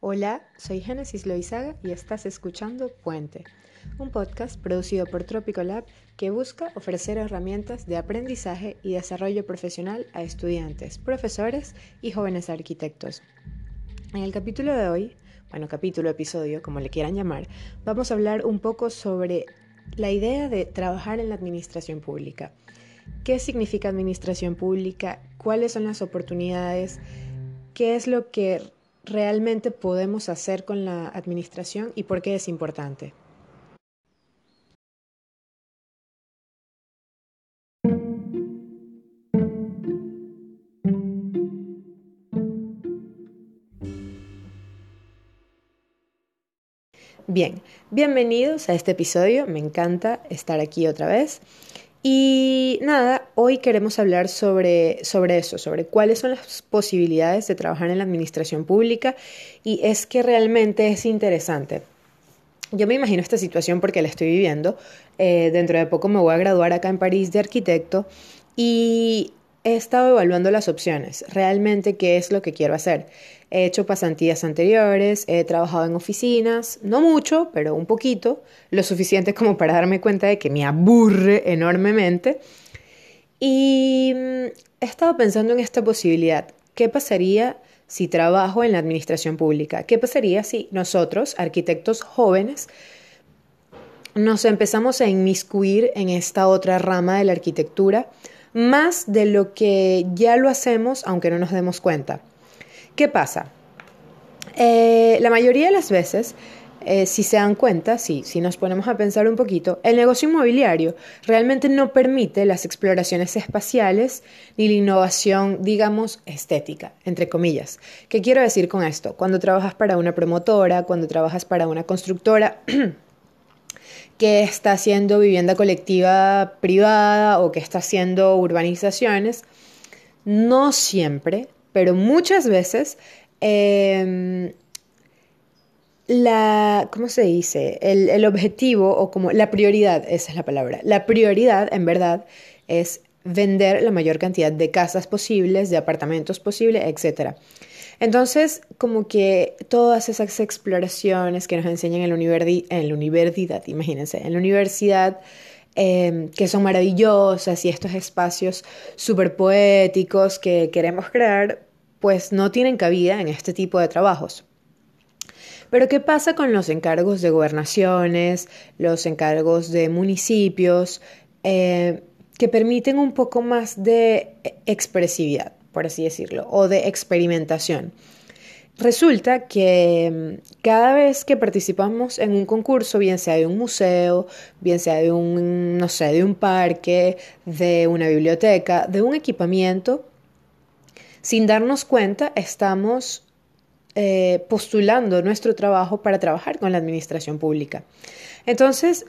Hola, soy Génesis Loizaga y estás escuchando Puente, un podcast producido por Tropico Lab que busca ofrecer herramientas de aprendizaje y desarrollo profesional a estudiantes, profesores y jóvenes arquitectos. En el capítulo de hoy, bueno, capítulo, episodio, como le quieran llamar, vamos a hablar un poco sobre la idea de trabajar en la administración pública. ¿Qué significa administración pública? ¿Cuáles son las oportunidades? ¿Qué es lo que realmente podemos hacer con la administración y por qué es importante. Bien, bienvenidos a este episodio, me encanta estar aquí otra vez. Y nada, hoy queremos hablar sobre, sobre eso, sobre cuáles son las posibilidades de trabajar en la administración pública y es que realmente es interesante. Yo me imagino esta situación porque la estoy viviendo. Eh, dentro de poco me voy a graduar acá en París de arquitecto y he estado evaluando las opciones, realmente qué es lo que quiero hacer. He hecho pasantías anteriores, he trabajado en oficinas, no mucho, pero un poquito, lo suficiente como para darme cuenta de que me aburre enormemente. Y mm, he estado pensando en esta posibilidad. ¿Qué pasaría si trabajo en la administración pública? ¿Qué pasaría si nosotros, arquitectos jóvenes, nos empezamos a inmiscuir en esta otra rama de la arquitectura más de lo que ya lo hacemos aunque no nos demos cuenta? ¿Qué pasa? Eh, la mayoría de las veces, eh, si se dan cuenta, si, si nos ponemos a pensar un poquito, el negocio inmobiliario realmente no permite las exploraciones espaciales ni la innovación, digamos, estética, entre comillas. ¿Qué quiero decir con esto? Cuando trabajas para una promotora, cuando trabajas para una constructora, que está haciendo vivienda colectiva privada o que está haciendo urbanizaciones, no siempre pero muchas veces em, la, ¿cómo se dice? El, el, objetivo o como la prioridad, esa es la palabra, la prioridad en verdad es vender la mayor cantidad de casas posibles, de apartamentos posibles, etc. Entonces, como que todas esas exploraciones que nos enseñan en la, en la universidad, imagínense, en la universidad, em, que son maravillosas y estos espacios súper poéticos que queremos crear, pues no tienen cabida en este tipo de trabajos. Pero ¿qué pasa con los encargos de gobernaciones, los encargos de municipios, eh, que permiten un poco más de expresividad, por así decirlo, o de experimentación? Resulta que mm, cada vez que participamos en un concurso, bien sea de un museo, bien sea de un, no sé, de un parque, de una biblioteca, de un equipamiento, sin darnos cuenta, estamos eh, postulando nuestro trabajo para trabajar con la administración pública. Entonces,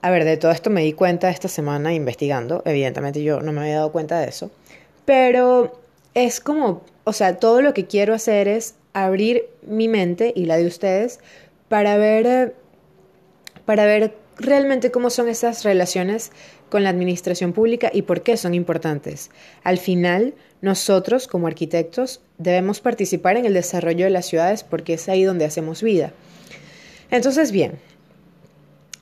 a ver, de todo esto me di cuenta esta semana investigando, evidentemente yo no me había dado cuenta de eso, pero es como, o sea, todo lo que quiero hacer es abrir mi mente y la de ustedes para ver, eh, para ver realmente cómo son esas relaciones con la administración pública y por qué son importantes. Al final, nosotros como arquitectos debemos participar en el desarrollo de las ciudades porque es ahí donde hacemos vida. Entonces, bien,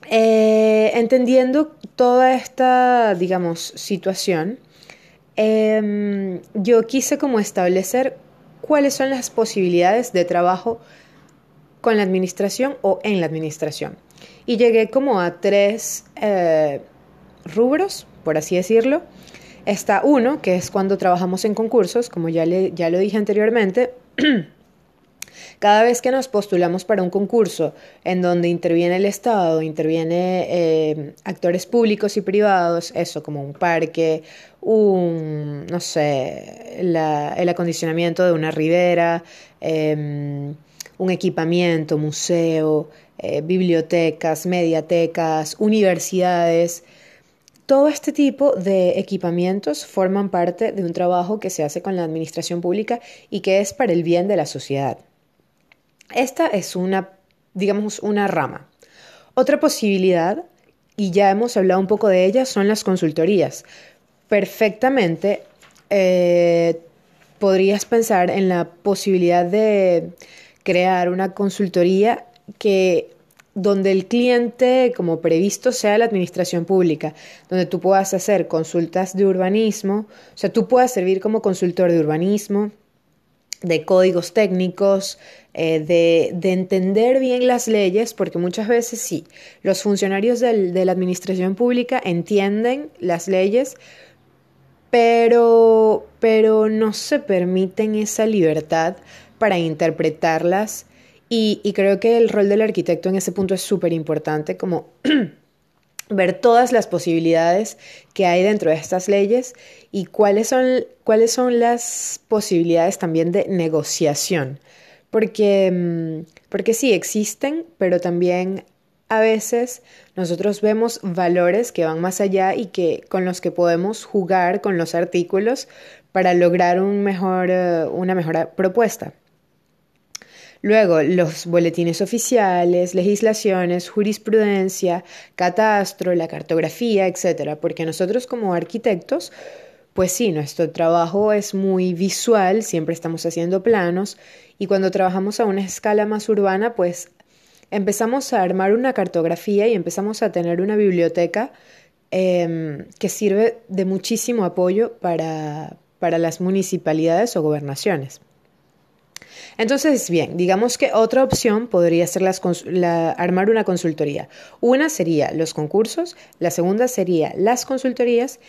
eh, entendiendo toda esta, digamos, situación, em, yo quise como establecer cuáles son las posibilidades de trabajo con la administración o en la administración. Y llegué como a tres eh, rubros, por así decirlo. Está uno, que es cuando trabajamos en concursos, como ya, le, ya lo dije anteriormente. Cada vez que nos postulamos para un concurso en donde interviene el Estado, interviene eh, actores públicos y privados, eso como un parque, un, no sé, el acondicionamiento de una ribera, em, un equipamiento, museo, eh, bibliotecas, mediatecas, universidades, todo este tipo de equipamientos forman parte de un trabajo que se hace con la administración pública y que es para el bien de la sociedad. Esta es una, digamos, una rama. Otra posibilidad, y ya hemos hablado un poco de ella, son las consultorías. Perfectamente eh, podrías pensar en la posibilidad de crear una consultoría que donde el cliente como previsto sea la administración pública, donde tú puedas hacer consultas de urbanismo, o sea, tú puedas servir como consultor de urbanismo, de códigos técnicos, eh, de, entender bien las leyes, porque muchas veces sí, los funcionarios de la administración pública entienden las leyes, pero, pero no se permiten esa libertad para interpretarlas y, creo que el rol del arquitecto en ese punto es súper importante, como ver todas las posibilidades que hay dentro de estas leyes y cuáles son, cuáles son las posibilidades también de negociación. Porque, mm, porque sí, existen, pero también a veces nosotros vemos valores que van más allá y que con los que podemos jugar con los artículos para lograr un mejor, eh, una mejor propuesta. Luego, los boletines oficiales, legislaciones, jurisprudencia, catastro, la cartografía, etcétera, porque nosotros como arquitectos, pues sí, nuestro trabajo es muy visual, siempre estamos haciendo planos y cuando trabajamos a una escala más urbana, pues empezamos a armar una cartografía y empezamos a tener una biblioteca em, que sirve de muchísimo apoyo para, para las municipalidades o gobernaciones. Entonces, bien, digamos que otra opción podría ser armar una consultoría. Una sería los concursos, la segunda sería las consultorías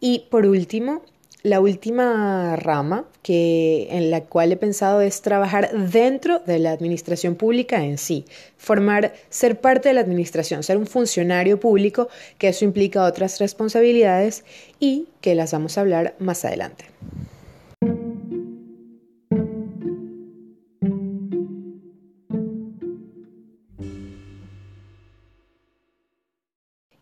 y por último, la última rama que, en la cual he pensado es trabajar dentro de la administración pública en sí, formar, ser parte de la administración, ser un funcionario público, que eso implica otras responsabilidades y que las vamos a hablar más adelante.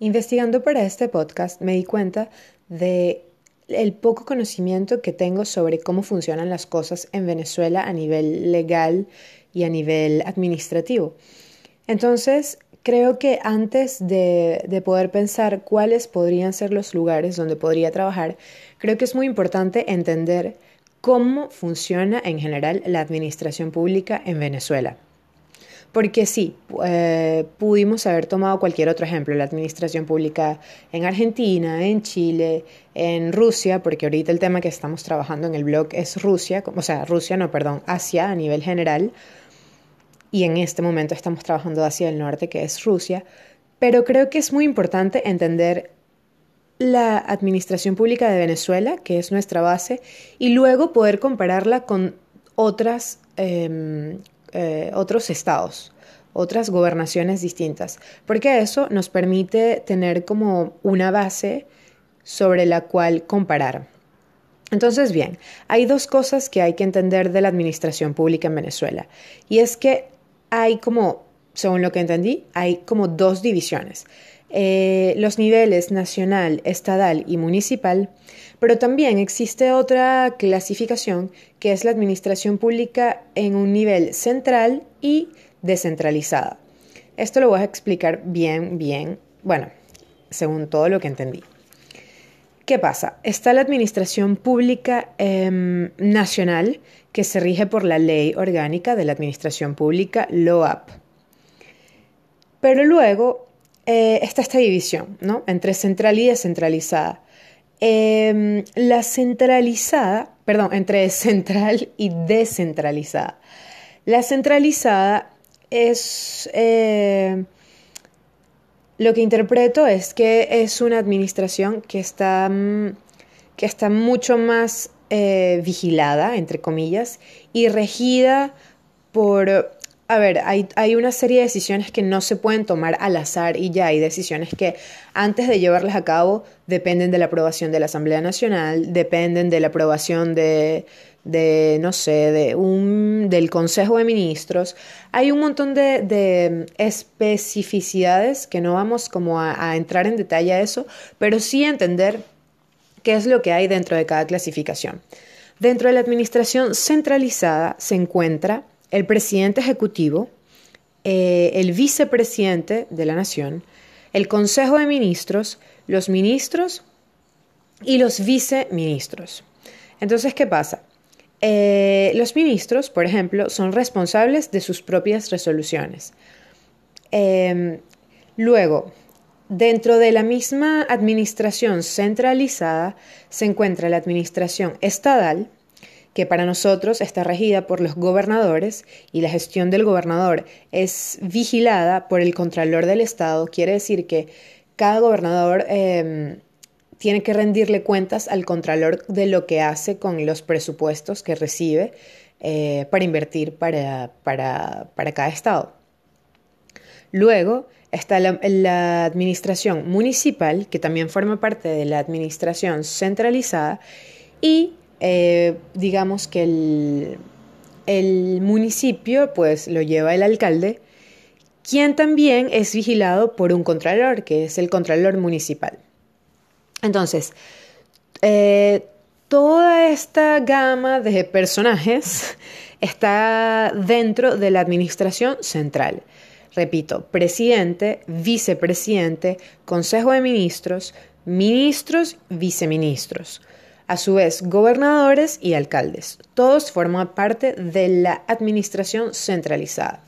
Investigando para este podcast me di cuenta de el poco conocimiento que tengo sobre cómo funcionan las cosas en Venezuela a nivel legal y a nivel administrativo. Entonces, creo que antes de, de, poder pensar cuáles podrían ser los lugares donde podría trabajar, creo que es muy importante entender cómo funciona en general la administración pública en Venezuela. Porque sí, eh, pudimos haber tomado cualquier otro ejemplo, la administración pública en Argentina, en Chile, en Rusia, porque ahorita el tema que estamos trabajando en el blog es Rusia, o sea, Rusia, no, perdón, Asia a nivel general, y en este momento estamos trabajando hacia el norte, que es Rusia, pero creo que es muy importante entender la administración pública de Venezuela, que es nuestra base, y luego poder compararla con otras em, eh, otros estados, otras gobernaciones distintas, porque eso nos permite tener como una base sobre la cual comparar. Entonces, bien, hay dos cosas que hay que entender de la administración pública en Venezuela, y es que hay como, según lo que entendí, hay como dos divisiones. Eh, los niveles nacional, estatal y municipal, pero también existe otra clasificación que es la administración pública en un nivel central y descentralizada. Esto lo voy a explicar bien, bien, bueno, según todo lo que entendí. ¿Qué pasa? Está la administración pública em, nacional que se rige por la ley orgánica de la administración pública, LOAP. Pero luego eh, está esta división, ¿no? Entre central y descentralizada. Em, la centralizada, perdón, entre central y descentralizada. La centralizada es, eh, lo que interpreto es que es una administración que está, mm, que está mucho más eh, vigilada, entre comillas, y regida por a ver, hay, hay, una serie de decisiones que no se pueden tomar al azar y ya hay decisiones que antes de llevarlas a cabo dependen de la aprobación de la Asamblea Nacional, dependen de la aprobación de, de no sé, de un, del Consejo de Ministros. Hay un montón de, de especificidades que no vamos como a entrar en detalle a eso, pero sí entender qué es lo que hay dentro de cada clasificación. Dentro de la administración centralizada se encuentra el presidente ejecutivo, eh, el vicepresidente de la nación, el Consejo de Ministros, los ministros y los viceministros. Entonces, ¿qué pasa? eh, los ministros, por ejemplo, son responsables de sus propias resoluciones. Em, luego, dentro de la misma administración centralizada se encuentra la administración estadal, que para nosotros está regida por los gobernadores y la gestión del gobernador es vigilada por el Contralor del Estado. Quiere decir que cada gobernador em, tiene que rendirle cuentas al Contralor de lo que hace con los presupuestos que recibe eh, para invertir para, para, cada estado. Luego está la, administración municipal, que también forma parte de la administración centralizada, y eh, digamos que el, el municipio pues lo lleva el alcalde, quien también es vigilado por un contralor, que es el contralor municipal. Entonces, eh, toda esta gama de personajes está dentro de la administración central. Repito, presidente, vicepresidente, consejo de ministros, ministros, viceministros. A su vez, gobernadores y alcaldes. Todos forman parte de la administración centralizada.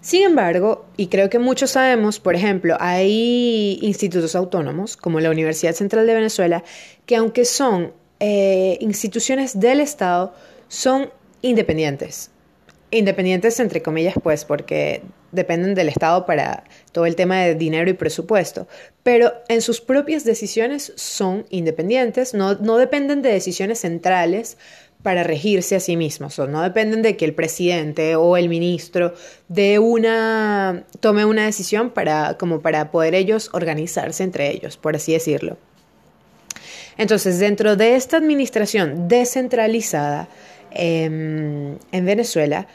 Sin embargo, y creo que muchos sabemos, por ejemplo, hay institutos autónomos, como la Universidad Central de Venezuela, que aunque son eh, instituciones del Estado, son independientes. Independientes entre comillas, pues, porque dependen del Estado para todo el tema de dinero y presupuesto, pero en sus propias decisiones son independientes, no, dependen de decisiones centrales para regirse a sí mismos, no dependen de que el presidente o el ministro de una tome una decisión para como para poder ellos organizarse entre ellos, por así decirlo. Entonces, dentro de esta administración descentralizada em, en Venezuela,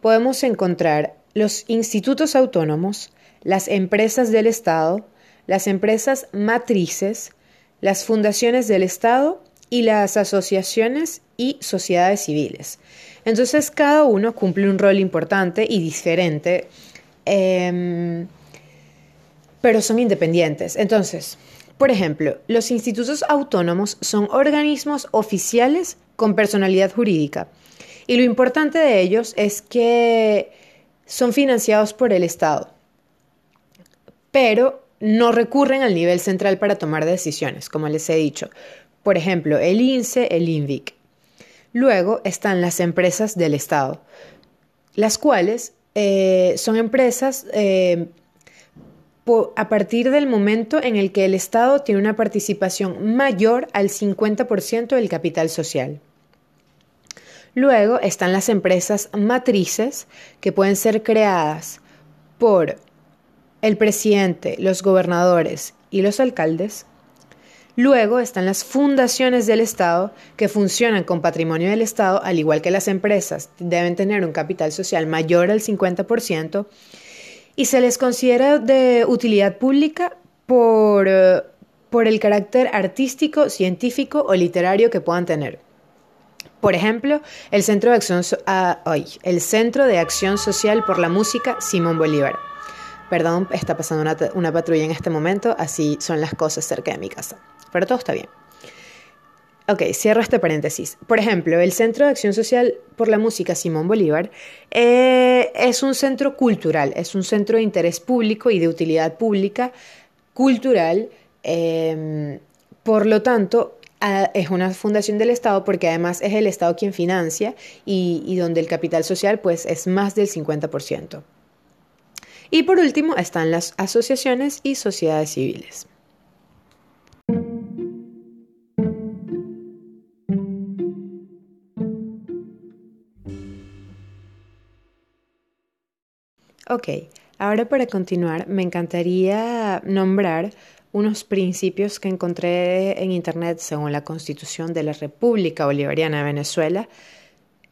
podemos encontrar los institutos autónomos, las empresas del Estado, las empresas matrices, las fundaciones del Estado y las asociaciones y sociedades civiles. Entonces cada uno cumple un rol importante y diferente, em, pero son independientes. Entonces, por ejemplo, los institutos autónomos son organismos oficiales con personalidad jurídica y lo importante de ellos es que son financiados por el Estado, pero no recurren al nivel central para tomar decisiones, como les he dicho. Por ejemplo, el INSE, el INVIC. Luego están las empresas del Estado, las cuales eh, son empresas eh, a partir del momento en el que el Estado tiene una participación mayor al 50% del capital social. Luego están las empresas matrices que pueden ser creadas por el presidente, los gobernadores y los alcaldes Luego están las fundaciones del Estado que funcionan con patrimonio del Estado, al igual que las empresas, deben tener un capital social mayor al 50% y se les considera de utilidad pública por, eh, por el carácter artístico, científico o literario que puedan tener. Por ejemplo, el Centro de Acción, ah, el Centro de Acción Social por la Música Simón Bolívar. Perdón, está pasando una, una patrulla en este momento, así son las cosas cerca de mi casa pero todo está bien. Ok, cierro este paréntesis. Por ejemplo, el Centro de Acción Social por la Música Simón Bolívar eh, es un centro cultural, es un centro de interés público y de utilidad pública cultural. Em, por lo tanto, es una fundación del Estado porque además es el Estado quien financia y, y donde el capital social pues es más del 50%. Y por último están las asociaciones y sociedades civiles. Ok, ahora para continuar me encantaría nombrar unos principios que encontré en Internet según la Constitución de la República Bolivariana de Venezuela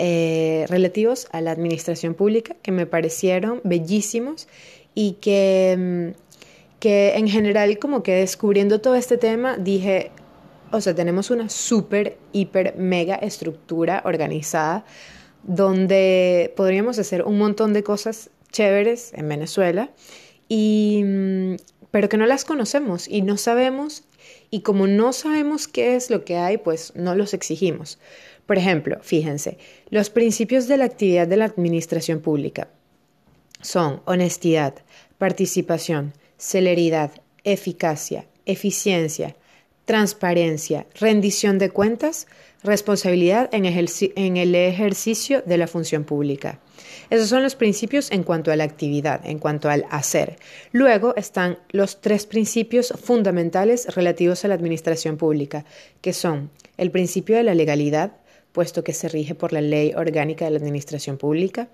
eh, relativos a la administración pública que me parecieron bellísimos y que, mm, que en general como que descubriendo todo este tema dije, o sea, tenemos una súper, hiper, mega estructura organizada donde podríamos hacer un montón de cosas chéveres en Venezuela, y, pero que no las conocemos y no sabemos y como no sabemos qué es lo que hay, pues no los exigimos. Por ejemplo, fíjense, los principios de la actividad de la administración pública son honestidad, participación, celeridad, eficacia, eficiencia, transparencia, rendición de cuentas, responsabilidad en, el ejercicio de la función pública. Esos son los principios en cuanto a la actividad, en cuanto al hacer. Luego están los tres principios fundamentales relativos a la administración pública, que son el principio de la legalidad, puesto que se rige por la ley orgánica de la administración pública,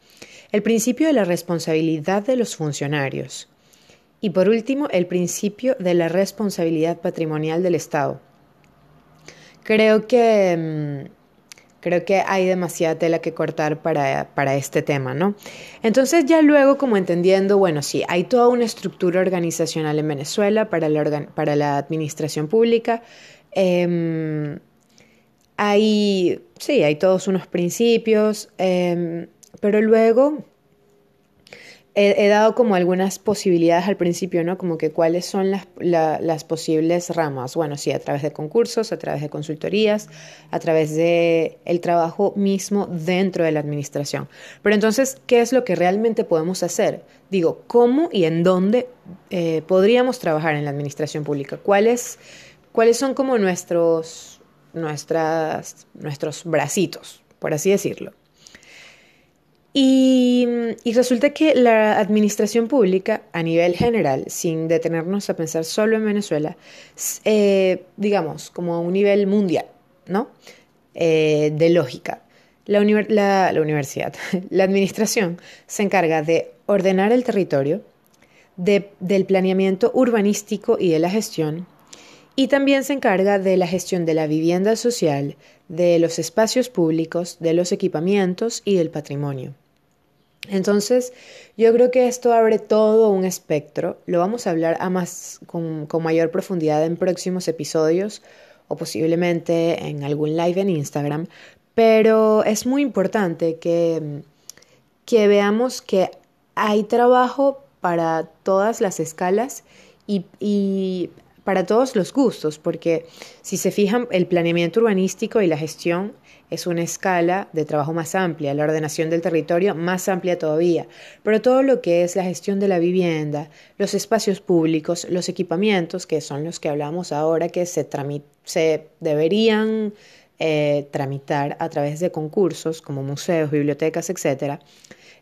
el principio de la responsabilidad de los funcionarios y por último el principio de la responsabilidad patrimonial del Estado. Creo que mm, Creo que hay demasiada tela que cortar para, para, este tema, ¿no? Entonces ya luego como entendiendo, bueno, sí, hay toda una estructura organizacional en Venezuela para la, para la administración pública. Em, hay, sí, hay todos unos principios, em, pero luego he, dado como algunas posibilidades al principio, ¿no? Como que cuáles son las, posibles ramas. Bueno, sí, a través de concursos, a través de consultorías, a través de el trabajo mismo dentro de la administración. Pero entonces, ¿qué es lo que realmente podemos hacer? Digo, ¿cómo y en dónde eh, podríamos trabajar en la administración pública? ¿Cuáles, cuáles son como nuestros, nuestras, nuestros bracitos, por así decirlo? Y, resulta que la administración pública a nivel general, sin detenernos a pensar solo en Venezuela, eh, digamos, como a un nivel mundial, ¿no? Eh, de lógica. La, la, universidad, la administración se encarga de ordenar el territorio, del planeamiento urbanístico y de la gestión, y también se encarga de la gestión de la vivienda social, de los espacios públicos, de los equipamientos y del patrimonio. Entonces, yo creo que esto abre todo un espectro. Lo vamos a hablar a más, con, mayor profundidad en próximos episodios o posiblemente en algún live en Instagram. Pero es muy importante que, que veamos que hay trabajo para todas las escalas y, y para todos los gustos, porque si se fijan, el planeamiento urbanístico y la gestión es una escala de trabajo más amplia, la ordenación del territorio más amplia todavía, pero todo lo que es la gestión de la vivienda, los espacios públicos, los equipamientos, que son los que hablamos ahora, que se, se deberían eh, tramitar a través de concursos como museos, bibliotecas, etc.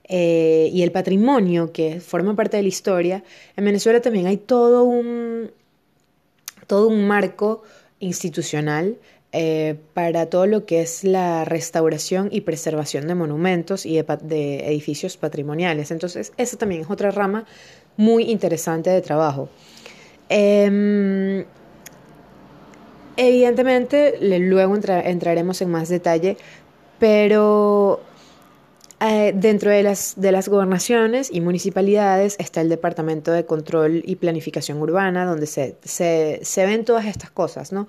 Eh, y el patrimonio que forma parte de la historia, en Venezuela también hay todo un, todo un marco institucional eh, para todo lo que es la restauración y preservación de monumentos y de, edificios patrimoniales. Entonces, esa también es otra rama muy interesante de trabajo. Em, evidentemente, luego entraremos en más detalle, pero eh, dentro de las, de las gobernaciones y municipalidades está el Departamento de Control y Planificación Urbana, donde se, se, se ven todas estas cosas, ¿no?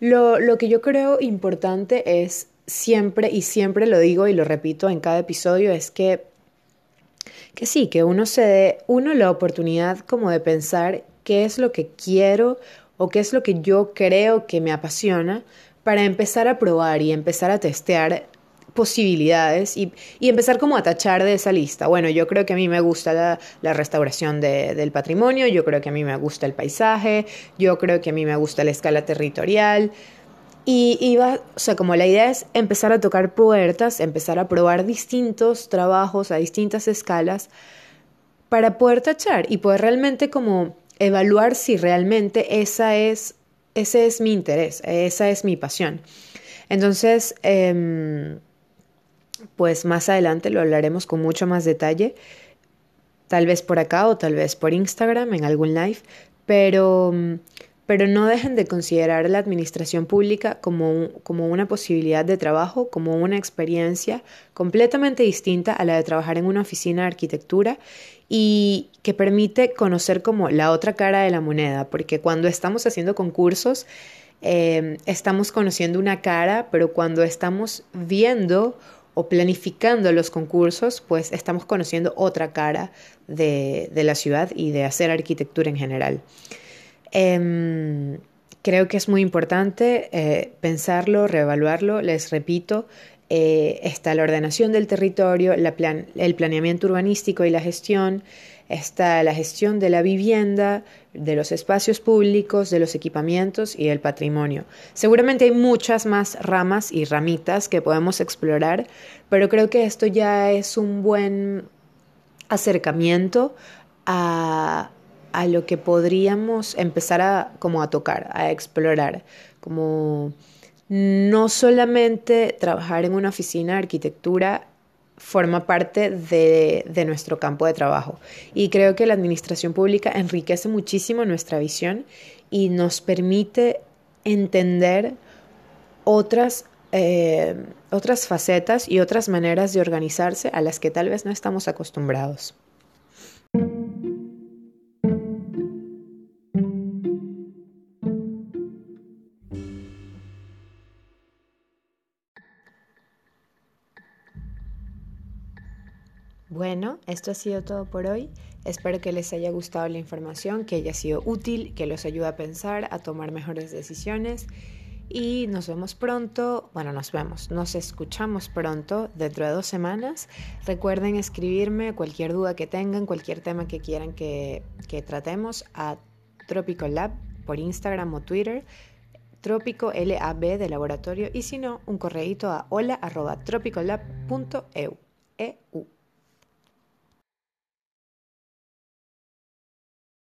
Lo, que yo creo importante es siempre, y siempre lo digo y lo repito en cada episodio, es que, que sí, que uno se dé, uno la oportunidad como de pensar qué es lo que quiero o qué es lo que yo creo que me apasiona para empezar a probar y empezar a testear posibilidades y, empezar como a tachar de esa lista. Bueno, yo creo que a mí me gusta la, restauración del patrimonio, yo creo que a mí me gusta el paisaje, yo creo que a mí me gusta la escala territorial. Y iba, o sea, como la idea es empezar a tocar puertas, empezar a probar distintos trabajos a distintas escalas para poder tachar y poder realmente como evaluar si realmente esa es, ese es mi interés, esa es mi pasión. Entonces, em, pues más adelante lo hablaremos con mucho más detalle, tal vez por acá o tal vez por Instagram en algún live, pero, pero no dejen de considerar la administración pública como, como una posibilidad de trabajo, como una experiencia completamente distinta a la de trabajar en una oficina de arquitectura y que permite conocer como la otra cara de la moneda, porque cuando estamos haciendo concursos, eh, estamos conociendo una cara, pero cuando estamos viendo o planificando los concursos, pues estamos conociendo otra cara de, la ciudad y de hacer arquitectura en general. Em, creo que es muy importante eh, pensarlo, reevaluarlo. Les repito, eh, está la ordenación del territorio, el planeamiento urbanístico y la gestión, está la gestión de la vivienda, de los espacios públicos, de los equipamientos y del patrimonio. Seguramente hay muchas más ramas y ramitas que podemos explorar, pero creo que esto ya es un buen acercamiento a, a lo que podríamos empezar a como a tocar, a explorar, como no solamente trabajar en una oficina de arquitectura forma parte de, nuestro campo de trabajo. Y creo que la administración pública enriquece muchísimo nuestra visión y nos permite entender otras, eh, otras facetas y otras maneras de organizarse a las que tal vez no estamos acostumbrados. Bueno, esto ha sido todo por hoy. Espero que les haya gustado la información, que haya sido útil, que los ayude a pensar, a tomar mejores decisiones. Y nos vemos pronto, bueno, nos vemos, nos escuchamos pronto, dentro de dos semanas. Recuerden escribirme cualquier duda que tengan, cualquier tema que quieran que, tratemos a Tropical Lab por Instagram o Twitter. Trópico LAB de laboratorio y si no, un correíto a hola arroba tropicallab.eu. EU.